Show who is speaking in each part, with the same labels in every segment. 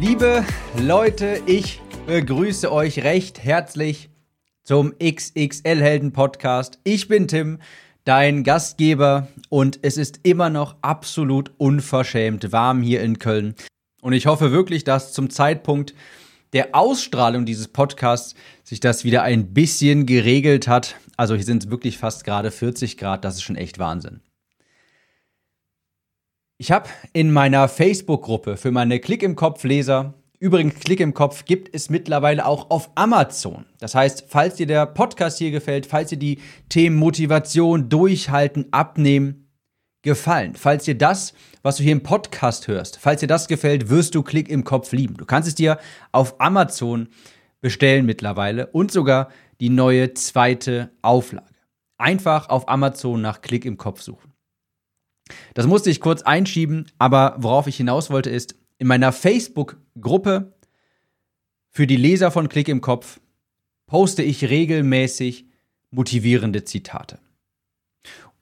Speaker 1: Liebe Leute, ich begrüße euch recht herzlich zum XXL Helden Podcast. Ich bin Tim, dein Gastgeber und es ist immer noch absolut unverschämt warm hier in Köln. Und ich hoffe wirklich, dass zum Zeitpunkt der Ausstrahlung dieses Podcasts sich das wieder ein bisschen geregelt hat. Also hier sind es wirklich fast gerade 40 Grad, das ist schon echt Wahnsinn. Ich habe in meiner Facebook-Gruppe für meine Klick im Kopf-Leser, übrigens Klick im Kopf gibt es mittlerweile auch auf Amazon. Das heißt, falls dir der Podcast hier gefällt, falls dir die Themen Motivation, Durchhalten, Abnehmen gefallen, falls dir das, was du hier im Podcast hörst, falls dir das gefällt, wirst du Klick im Kopf lieben. Du kannst es dir auf Amazon bestellen mittlerweile und sogar die neue zweite Auflage. Einfach auf Amazon nach Klick im Kopf suchen. Das musste ich kurz einschieben, aber worauf ich hinaus wollte ist, in meiner Facebook-Gruppe für die Leser von Klick im Kopf poste ich regelmäßig motivierende Zitate.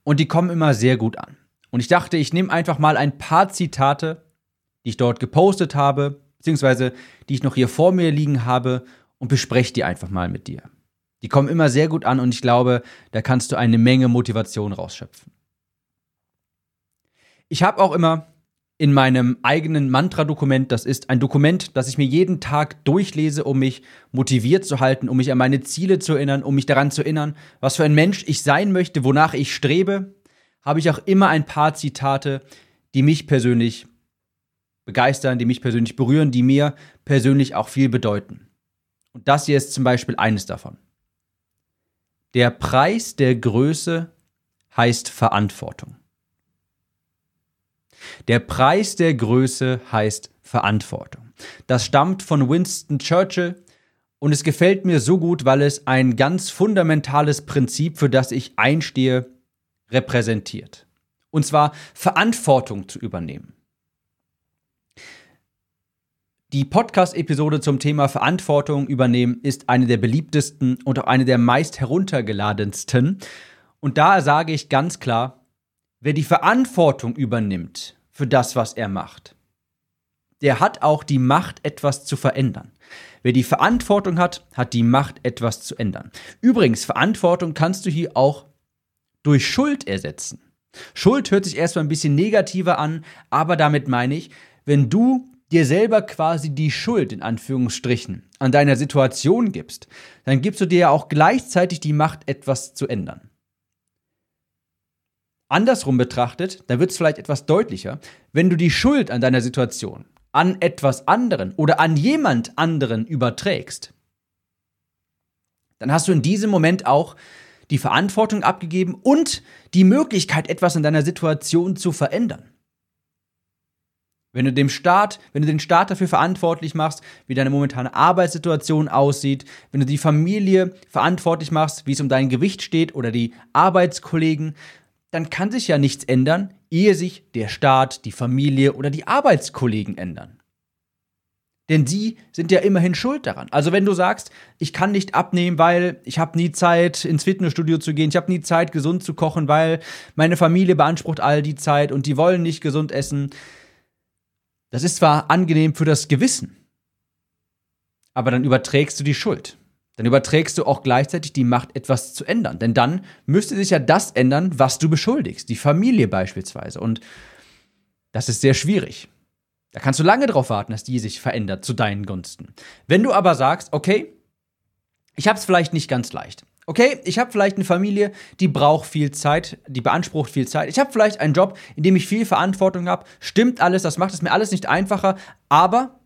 Speaker 1: Und die kommen immer sehr gut an. Und ich dachte, ich nehme einfach mal ein paar Zitate, die ich dort gepostet habe, beziehungsweise die ich noch hier vor mir liegen habe und bespreche die einfach mal mit dir. Die kommen immer sehr gut an und ich glaube, da kannst du eine Menge Motivation rausschöpfen. Ich habe auch immer in meinem eigenen Mantra-Dokument, das ist ein Dokument, das ich mir jeden Tag durchlese, um mich motiviert zu halten, um mich an meine Ziele zu erinnern, um mich daran zu erinnern, was für ein Mensch ich sein möchte, wonach ich strebe, habe ich auch immer ein paar Zitate, die mich persönlich begeistern, die mich persönlich berühren, die mir persönlich auch viel bedeuten. Und das hier ist zum Beispiel eines davon. Der Preis der Größe heißt Verantwortung. Der Preis der Größe heißt Verantwortung. Das stammt von Winston Churchill und es gefällt mir so gut, weil es ein ganz fundamentales Prinzip, für das ich einstehe, repräsentiert. Und zwar Verantwortung zu übernehmen. Die Podcast-Episode zum Thema Verantwortung übernehmen ist eine der beliebtesten und auch eine der meist heruntergeladensten. Und da sage ich ganz klar, wer die Verantwortung übernimmt, für das, was er macht. Der hat auch die Macht, etwas zu verändern. Wer die Verantwortung hat, hat die Macht, etwas zu ändern. Übrigens, Verantwortung kannst du hier auch durch Schuld ersetzen. Schuld hört sich erstmal ein bisschen negativer an, aber damit meine ich, wenn du dir selber quasi die Schuld in Anführungsstrichen an deiner Situation gibst, dann gibst du dir ja auch gleichzeitig die Macht, etwas zu ändern. Andersrum betrachtet, da wird es vielleicht etwas deutlicher, wenn du die Schuld an deiner Situation an etwas anderen oder an jemand anderen überträgst, dann hast du in diesem Moment auch die Verantwortung abgegeben und die Möglichkeit, etwas in deiner Situation zu verändern. Wenn du dem Staat, wenn du den Staat dafür verantwortlich machst, wie deine momentane Arbeitssituation aussieht, wenn du die Familie verantwortlich machst, wie es um dein Gewicht steht oder die Arbeitskollegen, dann kann sich ja nichts ändern, ehe sich der Staat, die Familie oder die Arbeitskollegen ändern. Denn sie sind ja immerhin schuld daran. Also wenn du sagst, ich kann nicht abnehmen, weil ich habe nie Zeit, ins Fitnessstudio zu gehen, ich habe nie Zeit, gesund zu kochen, weil meine Familie beansprucht all die Zeit und die wollen nicht gesund essen. Das ist zwar angenehm für das Gewissen, aber dann überträgst du die Schuld dann überträgst du auch gleichzeitig die Macht, etwas zu ändern. Denn dann müsste sich ja das ändern, was du beschuldigst. Die Familie beispielsweise. Und das ist sehr schwierig. Da kannst du lange darauf warten, dass die sich verändert zu deinen Gunsten. Wenn du aber sagst, okay, ich habe es vielleicht nicht ganz leicht. Okay, ich habe vielleicht eine Familie, die braucht viel Zeit, die beansprucht viel Zeit. Ich habe vielleicht einen Job, in dem ich viel Verantwortung habe. Stimmt alles, das macht es mir alles nicht einfacher. Aber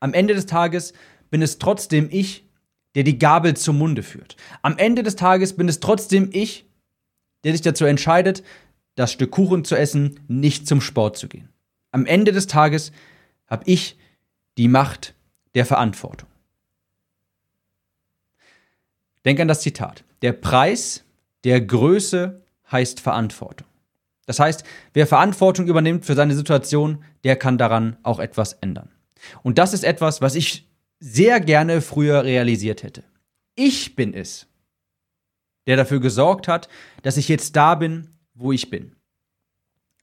Speaker 1: am Ende des Tages bin es trotzdem ich, der die Gabel zum Munde führt. Am Ende des Tages bin es trotzdem ich, der sich dazu entscheidet, das Stück Kuchen zu essen, nicht zum Sport zu gehen. Am Ende des Tages habe ich die Macht der Verantwortung. Denk an das Zitat. Der Preis der Größe heißt Verantwortung. Das heißt, wer Verantwortung übernimmt für seine Situation, der kann daran auch etwas ändern. Und das ist etwas, was ich sehr gerne früher realisiert hätte. Ich bin es, der dafür gesorgt hat, dass ich jetzt da bin, wo ich bin.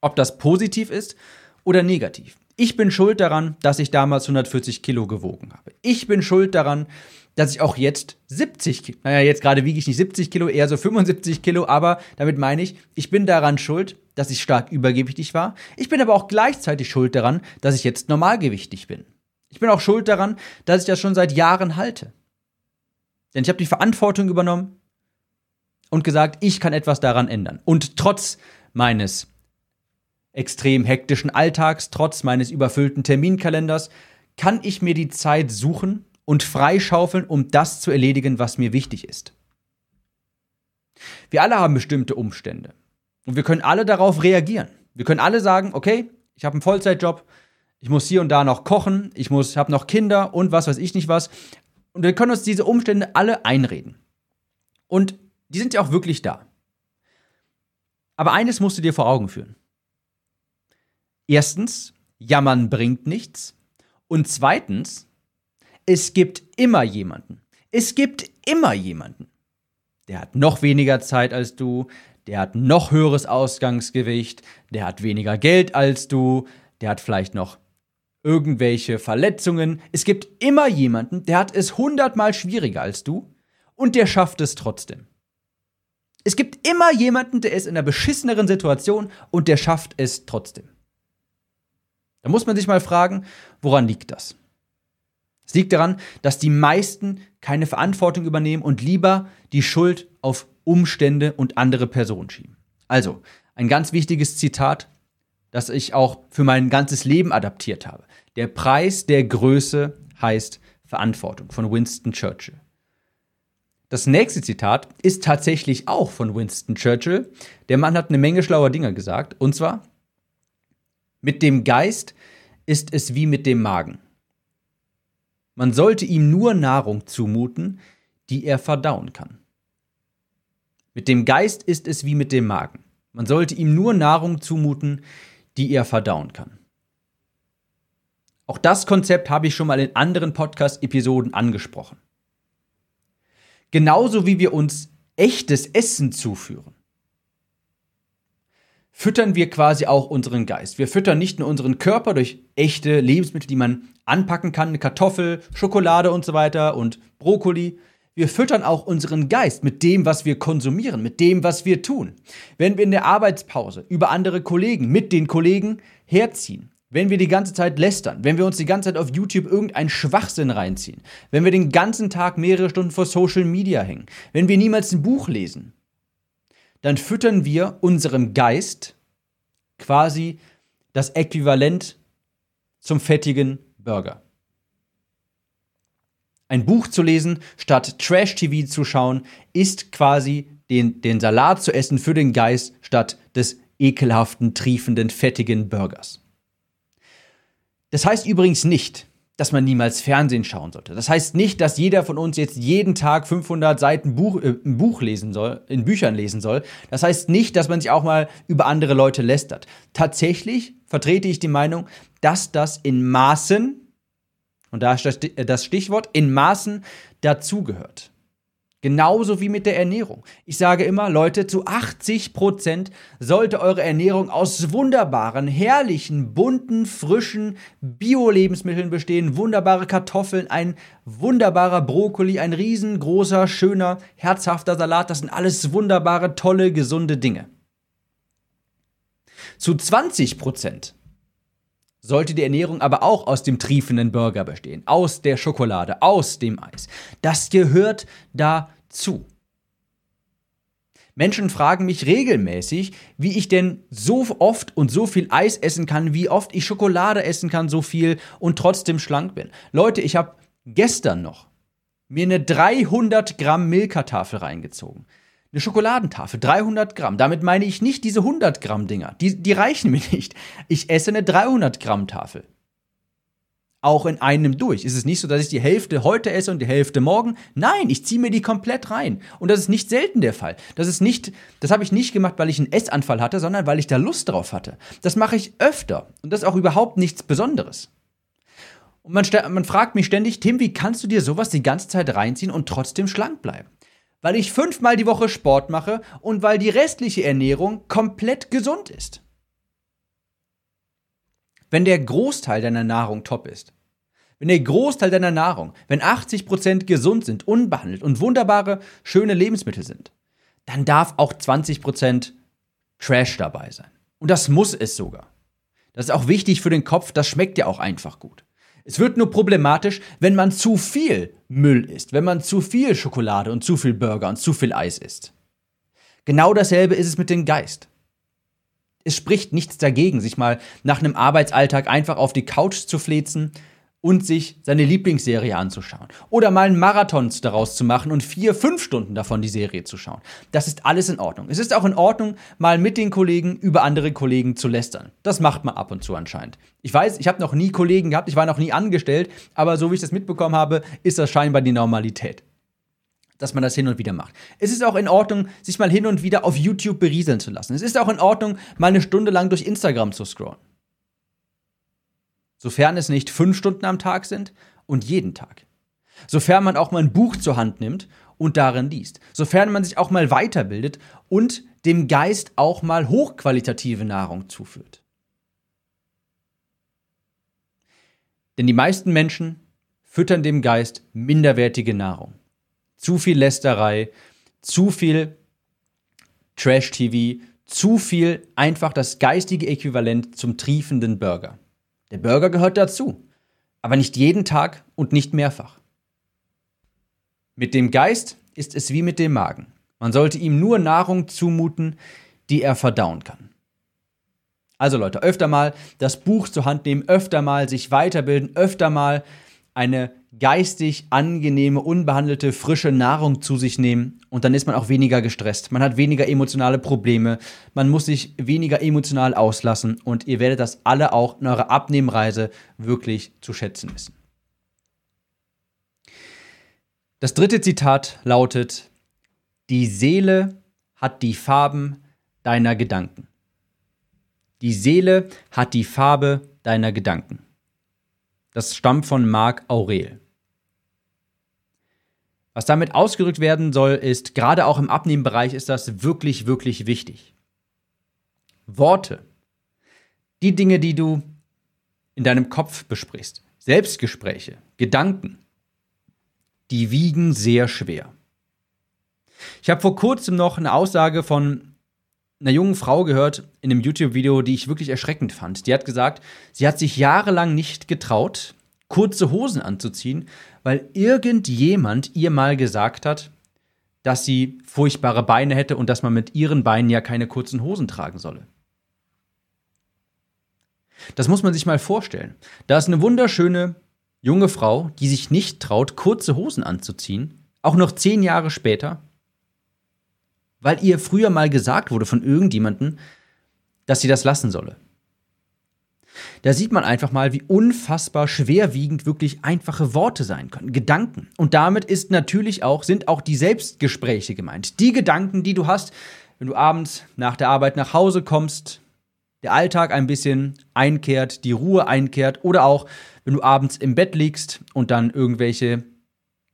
Speaker 1: Ob das positiv ist oder negativ. Ich bin schuld daran, dass ich damals 140 Kilo gewogen habe. Ich bin schuld daran, dass ich auch jetzt 70 Kilo, naja, jetzt gerade wiege ich nicht 70 Kilo, eher so 75 Kilo, aber damit meine ich, ich bin daran schuld, dass ich stark übergewichtig war. Ich bin aber auch gleichzeitig schuld daran, dass ich jetzt normalgewichtig bin. Ich bin auch schuld daran, dass ich das schon seit Jahren halte. Denn ich habe die Verantwortung übernommen und gesagt, ich kann etwas daran ändern. Und trotz meines extrem hektischen Alltags, trotz meines überfüllten Terminkalenders, kann ich mir die Zeit suchen und freischaufeln, um das zu erledigen, was mir wichtig ist. Wir alle haben bestimmte Umstände und wir können alle darauf reagieren. Wir können alle sagen, okay, ich habe einen Vollzeitjob, ich muss hier und da noch kochen, ich muss habe noch Kinder und was weiß ich nicht was und wir können uns diese Umstände alle einreden. Und die sind ja auch wirklich da. Aber eines musst du dir vor Augen führen. Erstens, jammern bringt nichts. Und zweitens, es gibt immer jemanden. Es gibt immer jemanden. Der hat noch weniger Zeit als du, der hat noch höheres Ausgangsgewicht, der hat weniger Geld als du, der hat vielleicht noch irgendwelche Verletzungen. Es gibt immer jemanden, der hat es hundertmal schwieriger als du und der schafft es trotzdem. Es gibt immer jemanden, der ist in einer beschisseneren Situation und der schafft es trotzdem. Da muss man sich mal fragen, woran liegt das? Es liegt daran, dass die meisten keine Verantwortung übernehmen und lieber die Schuld auf Umstände und andere Personen schieben. Also, ein ganz wichtiges Zitat, das ich auch für mein ganzes Leben adaptiert habe. Der Preis der Größe heißt Verantwortung von Winston Churchill. Das nächste Zitat ist tatsächlich auch von Winston Churchill. Der Mann hat eine Menge schlauer Dinge gesagt. Und zwar, mit dem Geist ist es wie mit dem Magen. Man sollte ihm nur Nahrung zumuten, die er verdauen kann. Mit dem Geist ist es wie mit dem Magen. Man sollte ihm nur Nahrung zumuten, die er verdauen kann. Auch das Konzept habe ich schon mal in anderen Podcast-Episoden angesprochen. Genauso wie wir uns echtes Essen zuführen füttern wir quasi auch unseren Geist. Wir füttern nicht nur unseren Körper durch echte Lebensmittel, die man anpacken kann, eine Kartoffel, Schokolade und so weiter und Brokkoli. Wir füttern auch unseren Geist mit dem, was wir konsumieren, mit dem, was wir tun. Wenn wir in der Arbeitspause über andere Kollegen, mit den Kollegen herziehen, wenn wir die ganze Zeit lästern, wenn wir uns die ganze Zeit auf YouTube irgendeinen Schwachsinn reinziehen, wenn wir den ganzen Tag mehrere Stunden vor Social Media hängen, wenn wir niemals ein Buch lesen, dann füttern wir unserem Geist quasi das Äquivalent zum fettigen Burger. Ein Buch zu lesen statt Trash-TV zu schauen, ist quasi den, den Salat zu essen für den Geist statt des ekelhaften, triefenden, fettigen Burgers. Das heißt übrigens nicht, dass man niemals Fernsehen schauen sollte. Das heißt nicht, dass jeder von uns jetzt jeden Tag 500 Seiten Buch, äh, ein Buch lesen soll, in Büchern lesen soll. Das heißt nicht, dass man sich auch mal über andere Leute lästert. Tatsächlich vertrete ich die Meinung, dass das in Maßen, und da ist das Stichwort, in Maßen dazugehört. Genauso wie mit der Ernährung. Ich sage immer, Leute, zu 80 Prozent sollte eure Ernährung aus wunderbaren, herrlichen, bunten, frischen Bio-Lebensmitteln bestehen. Wunderbare Kartoffeln, ein wunderbarer Brokkoli, ein riesengroßer, schöner, herzhafter Salat. Das sind alles wunderbare, tolle, gesunde Dinge. Zu 20 Prozent sollte die Ernährung aber auch aus dem triefenden Burger bestehen, aus der Schokolade, aus dem Eis. Das gehört dazu. Menschen fragen mich regelmäßig, wie ich denn so oft und so viel Eis essen kann, wie oft ich Schokolade essen kann, so viel und trotzdem schlank bin. Leute, ich habe gestern noch mir eine 300 Gramm Milka-Tafel reingezogen. Eine Schokoladentafel, 300 Gramm. Damit meine ich nicht diese 100 Gramm Dinger. Die, die reichen mir nicht. Ich esse eine 300 Gramm Tafel. Auch in einem durch. Ist es nicht so, dass ich die Hälfte heute esse und die Hälfte morgen? Nein, ich ziehe mir die komplett rein. Und das ist nicht selten der Fall. Das ist nicht, das habe ich nicht gemacht, weil ich einen Essanfall hatte, sondern weil ich da Lust drauf hatte. Das mache ich öfter. Und das ist auch überhaupt nichts Besonderes. Und man, man fragt mich ständig, Tim, wie kannst du dir sowas die ganze Zeit reinziehen und trotzdem schlank bleiben? Weil ich fünfmal die Woche Sport mache und weil die restliche Ernährung komplett gesund ist. Wenn der Großteil deiner Nahrung top ist, wenn der Großteil deiner Nahrung, wenn 80% gesund sind, unbehandelt und wunderbare, schöne Lebensmittel sind, dann darf auch 20% Trash dabei sein. Und das muss es sogar. Das ist auch wichtig für den Kopf, das schmeckt ja auch einfach gut. Es wird nur problematisch, wenn man zu viel Müll isst, wenn man zu viel Schokolade und zu viel Burger und zu viel Eis isst. Genau dasselbe ist es mit dem Geist. Es spricht nichts dagegen, sich mal nach einem Arbeitsalltag einfach auf die Couch zu flezen, und sich seine Lieblingsserie anzuschauen. Oder mal einen Marathon daraus zu machen und vier, fünf Stunden davon die Serie zu schauen. Das ist alles in Ordnung. Es ist auch in Ordnung, mal mit den Kollegen über andere Kollegen zu lästern. Das macht man ab und zu anscheinend. Ich weiß, ich habe noch nie Kollegen gehabt, ich war noch nie angestellt, aber so wie ich das mitbekommen habe, ist das scheinbar die Normalität dass man das hin und wieder macht. Es ist auch in Ordnung, sich mal hin und wieder auf YouTube berieseln zu lassen. Es ist auch in Ordnung, mal eine Stunde lang durch Instagram zu scrollen sofern es nicht fünf Stunden am Tag sind und jeden Tag. Sofern man auch mal ein Buch zur Hand nimmt und darin liest. Sofern man sich auch mal weiterbildet und dem Geist auch mal hochqualitative Nahrung zuführt. Denn die meisten Menschen füttern dem Geist minderwertige Nahrung. Zu viel Lästerei, zu viel Trash-TV, zu viel einfach das geistige Äquivalent zum triefenden Burger. Der Burger gehört dazu, aber nicht jeden Tag und nicht mehrfach. Mit dem Geist ist es wie mit dem Magen. Man sollte ihm nur Nahrung zumuten, die er verdauen kann. Also Leute, öfter mal das Buch zur Hand nehmen, öfter mal sich weiterbilden, öfter mal eine geistig angenehme, unbehandelte, frische Nahrung zu sich nehmen und dann ist man auch weniger gestresst. Man hat weniger emotionale Probleme, man muss sich weniger emotional auslassen und ihr werdet das alle auch in eurer Abnehmreise wirklich zu schätzen wissen. Das dritte Zitat lautet, die Seele hat die Farben deiner Gedanken. Die Seele hat die Farbe deiner Gedanken. Das stammt von Marc Aurel. Was damit ausgedrückt werden soll, ist, gerade auch im Abnehmbereich ist das wirklich, wirklich wichtig. Worte, die Dinge, die du in deinem Kopf besprichst, Selbstgespräche, Gedanken, die wiegen sehr schwer. Ich habe vor kurzem noch eine Aussage von einer jungen Frau gehört in einem YouTube-Video, die ich wirklich erschreckend fand. Die hat gesagt, sie hat sich jahrelang nicht getraut, kurze Hosen anzuziehen, weil irgendjemand ihr mal gesagt hat, dass sie furchtbare Beine hätte und dass man mit ihren Beinen ja keine kurzen Hosen tragen solle. Das muss man sich mal vorstellen. Da ist eine wunderschöne junge Frau, die sich nicht traut, kurze Hosen anzuziehen, auch noch zehn Jahre später, weil ihr früher mal gesagt wurde von irgendjemandem, dass sie das lassen solle. Da sieht man einfach mal, wie unfassbar schwerwiegend wirklich einfache Worte sein können, Gedanken. Und damit ist natürlich auch, sind auch die Selbstgespräche gemeint. Die Gedanken, die du hast, wenn du abends nach der Arbeit nach Hause kommst, der Alltag ein bisschen einkehrt, die Ruhe einkehrt oder auch, wenn du abends im Bett liegst und dann irgendwelche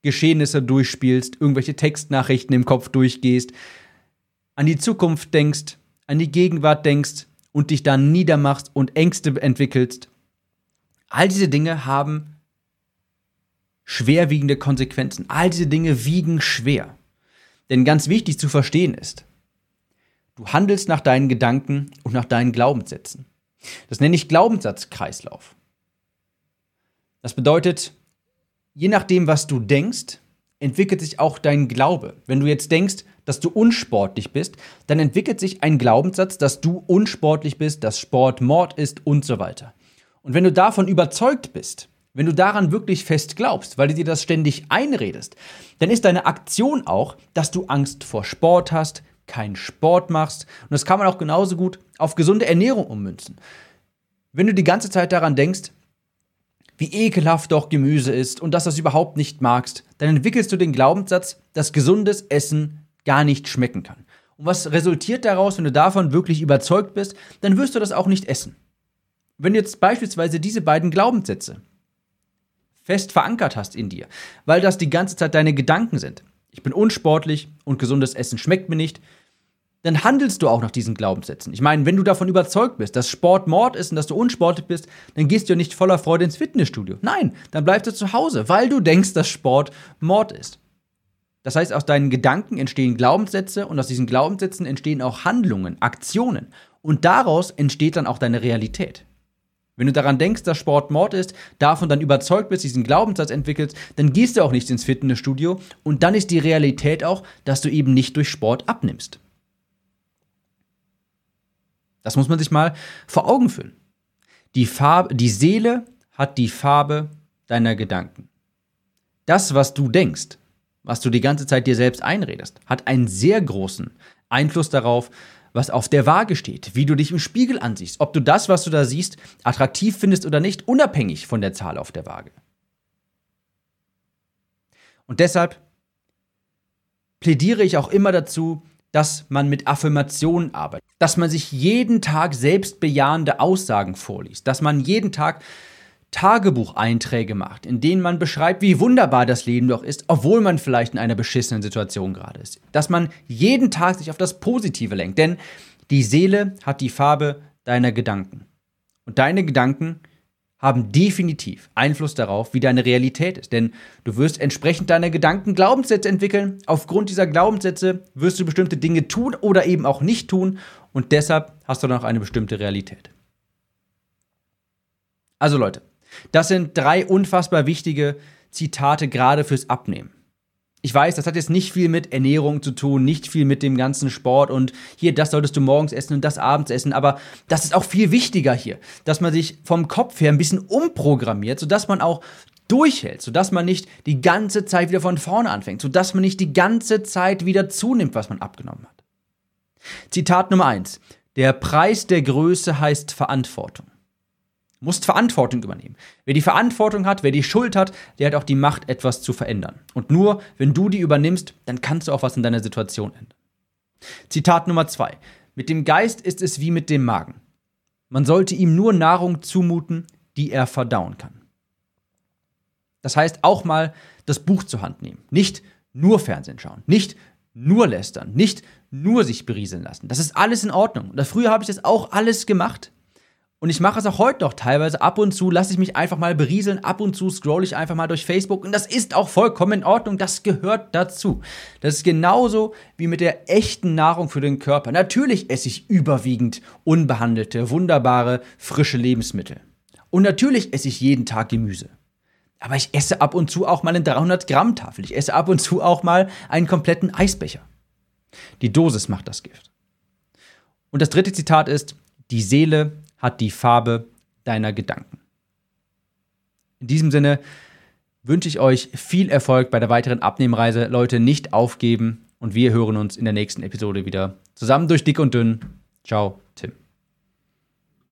Speaker 1: Geschehnisse durchspielst, irgendwelche Textnachrichten im Kopf durchgehst, an die Zukunft denkst, an die Gegenwart denkst und dich dann niedermachst und Ängste entwickelst. All diese Dinge haben schwerwiegende Konsequenzen. All diese Dinge wiegen schwer. Denn ganz wichtig zu verstehen ist, du handelst nach deinen Gedanken und nach deinen Glaubenssätzen. Das nenne ich Glaubenssatzkreislauf. Das bedeutet, je nachdem, was du denkst, entwickelt sich auch dein Glaube. Wenn du jetzt denkst, dass du unsportlich bist, dann entwickelt sich ein Glaubenssatz, dass du unsportlich bist, dass Sport Mord ist und so weiter. Und wenn du davon überzeugt bist, wenn du daran wirklich fest glaubst, weil du dir das ständig einredest, dann ist deine Aktion auch, dass du Angst vor Sport hast, keinen Sport machst. Und das kann man auch genauso gut auf gesunde Ernährung ummünzen. Wenn du die ganze Zeit daran denkst, wie ekelhaft doch Gemüse ist und dass du es überhaupt nicht magst, dann entwickelst du den Glaubenssatz, dass gesundes Essen gar nicht schmecken kann. Und was resultiert daraus, wenn du davon wirklich überzeugt bist, dann wirst du das auch nicht essen. Wenn du jetzt beispielsweise diese beiden Glaubenssätze fest verankert hast in dir, weil das die ganze Zeit deine Gedanken sind, ich bin unsportlich und gesundes Essen schmeckt mir nicht, dann handelst du auch nach diesen Glaubenssätzen. Ich meine, wenn du davon überzeugt bist, dass Sport Mord ist und dass du unsportlich bist, dann gehst du ja nicht voller Freude ins Fitnessstudio. Nein, dann bleibst du zu Hause, weil du denkst, dass Sport Mord ist. Das heißt, aus deinen Gedanken entstehen Glaubenssätze und aus diesen Glaubenssätzen entstehen auch Handlungen, Aktionen. Und daraus entsteht dann auch deine Realität. Wenn du daran denkst, dass Sport Mord ist, davon dann überzeugt bist, diesen Glaubenssatz entwickelst, dann gehst du auch nicht ins Fitnessstudio und dann ist die Realität auch, dass du eben nicht durch Sport abnimmst. Das muss man sich mal vor Augen führen. Die, Farbe, die Seele hat die Farbe deiner Gedanken. Das, was du denkst, was du die ganze Zeit dir selbst einredest, hat einen sehr großen Einfluss darauf, was auf der Waage steht, wie du dich im Spiegel ansiehst, ob du das, was du da siehst, attraktiv findest oder nicht, unabhängig von der Zahl auf der Waage. Und deshalb plädiere ich auch immer dazu, dass man mit Affirmationen arbeitet, dass man sich jeden Tag selbstbejahende Aussagen vorliest, dass man jeden Tag Tagebucheinträge macht, in denen man beschreibt, wie wunderbar das Leben doch ist, obwohl man vielleicht in einer beschissenen Situation gerade ist. Dass man jeden Tag sich auf das Positive lenkt, denn die Seele hat die Farbe deiner Gedanken. Und deine Gedanken haben definitiv Einfluss darauf, wie deine Realität ist. Denn du wirst entsprechend deiner Gedanken Glaubenssätze entwickeln. Aufgrund dieser Glaubenssätze wirst du bestimmte Dinge tun oder eben auch nicht tun. Und deshalb hast du dann auch eine bestimmte Realität. Also Leute, das sind drei unfassbar wichtige Zitate gerade fürs Abnehmen. Ich weiß, das hat jetzt nicht viel mit Ernährung zu tun, nicht viel mit dem ganzen Sport und hier, das solltest du morgens essen und das abends essen, aber das ist auch viel wichtiger hier, dass man sich vom Kopf her ein bisschen umprogrammiert, sodass man auch durchhält, sodass man nicht die ganze Zeit wieder von vorne anfängt, sodass man nicht die ganze Zeit wieder zunimmt, was man abgenommen hat. Zitat Nummer eins: Der Preis der Größe heißt Verantwortung musst Verantwortung übernehmen. Wer die Verantwortung hat, wer die Schuld hat, der hat auch die Macht, etwas zu verändern. Und nur wenn du die übernimmst, dann kannst du auch was in deiner Situation ändern. Zitat Nummer zwei. Mit dem Geist ist es wie mit dem Magen. Man sollte ihm nur Nahrung zumuten, die er verdauen kann. Das heißt, auch mal das Buch zur Hand nehmen. Nicht nur Fernsehen schauen, nicht nur lästern, nicht nur sich berieseln lassen. Das ist alles in Ordnung. Und früher habe ich das auch alles gemacht. Und ich mache es auch heute noch teilweise. Ab und zu lasse ich mich einfach mal berieseln. Ab und zu scroll ich einfach mal durch Facebook. Und das ist auch vollkommen in Ordnung. Das gehört dazu. Das ist genauso wie mit der echten Nahrung für den Körper. Natürlich esse ich überwiegend unbehandelte, wunderbare, frische Lebensmittel. Und natürlich esse ich jeden Tag Gemüse. Aber ich esse ab und zu auch mal eine 300 Gramm Tafel. Ich esse ab und zu auch mal einen kompletten Eisbecher. Die Dosis macht das Gift. Und das dritte Zitat ist, die Seele hat die Farbe deiner Gedanken. In diesem Sinne wünsche ich euch viel Erfolg bei der weiteren Abnehmreise. Leute, nicht aufgeben und wir hören uns in der nächsten Episode wieder. Zusammen durch dick und dünn. Ciao, Tim.